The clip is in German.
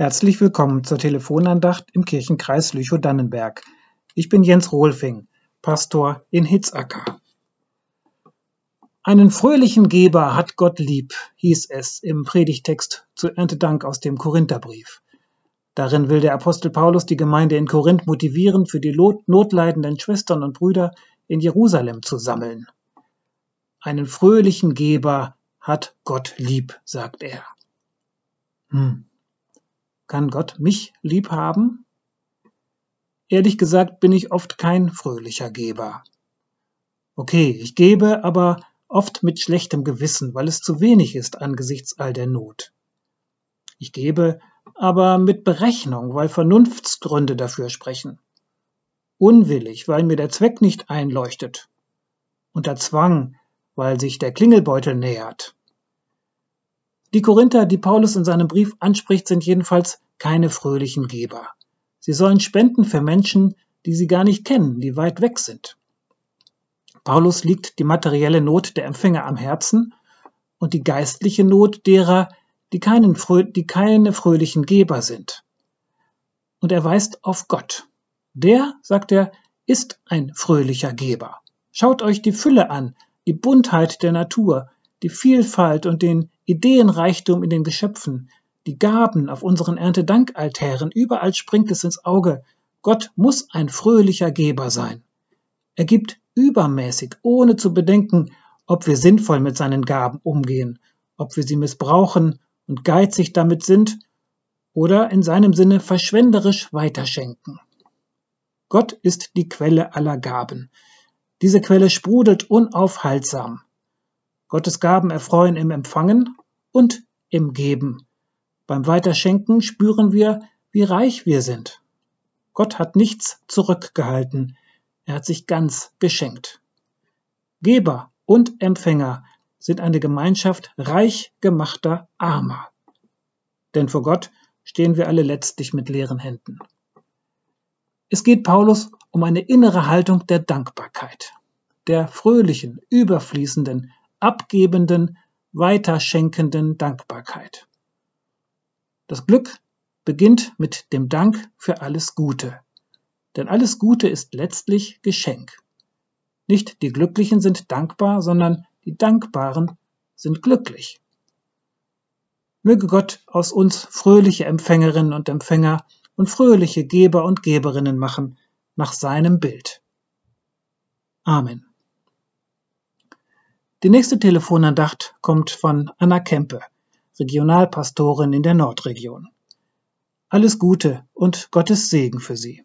Herzlich willkommen zur Telefonandacht im Kirchenkreis Lüchow-Dannenberg. Ich bin Jens Rohlfing, Pastor in Hitzacker. Einen fröhlichen Geber hat Gott lieb, hieß es im Predigtext zu Erntedank aus dem Korintherbrief. Darin will der Apostel Paulus die Gemeinde in Korinth motivieren, für die notleidenden Schwestern und Brüder in Jerusalem zu sammeln. Einen fröhlichen Geber hat Gott lieb, sagt er. Hm. Kann Gott mich lieb haben? Ehrlich gesagt bin ich oft kein fröhlicher Geber. Okay, ich gebe, aber oft mit schlechtem Gewissen, weil es zu wenig ist angesichts all der Not. Ich gebe, aber mit Berechnung, weil Vernunftsgründe dafür sprechen. Unwillig, weil mir der Zweck nicht einleuchtet. Unter Zwang, weil sich der Klingelbeutel nähert. Die Korinther, die Paulus in seinem Brief anspricht, sind jedenfalls keine fröhlichen Geber. Sie sollen spenden für Menschen, die sie gar nicht kennen, die weit weg sind. Paulus liegt die materielle Not der Empfänger am Herzen und die geistliche Not derer, die, keinen, die keine fröhlichen Geber sind. Und er weist auf Gott. Der, sagt er, ist ein fröhlicher Geber. Schaut euch die Fülle an, die Buntheit der Natur, die Vielfalt und den Ideenreichtum in den Geschöpfen, die Gaben auf unseren Erntedankaltären, überall springt es ins Auge. Gott muss ein fröhlicher Geber sein. Er gibt übermäßig, ohne zu bedenken, ob wir sinnvoll mit seinen Gaben umgehen, ob wir sie missbrauchen und geizig damit sind oder in seinem Sinne verschwenderisch weiterschenken. Gott ist die Quelle aller Gaben. Diese Quelle sprudelt unaufhaltsam. Gottes Gaben erfreuen im Empfangen und im Geben. Beim Weiterschenken spüren wir, wie reich wir sind. Gott hat nichts zurückgehalten. Er hat sich ganz geschenkt. Geber und Empfänger sind eine Gemeinschaft reich gemachter Armer. Denn vor Gott stehen wir alle letztlich mit leeren Händen. Es geht Paulus um eine innere Haltung der Dankbarkeit, der fröhlichen, überfließenden, abgebenden, weiterschenkenden Dankbarkeit. Das Glück beginnt mit dem Dank für alles Gute. Denn alles Gute ist letztlich Geschenk. Nicht die Glücklichen sind dankbar, sondern die Dankbaren sind glücklich. Möge Gott aus uns fröhliche Empfängerinnen und Empfänger und fröhliche Geber und Geberinnen machen nach seinem Bild. Amen. Die nächste Telefonandacht kommt von Anna Kempe, Regionalpastorin in der Nordregion. Alles Gute und Gottes Segen für Sie.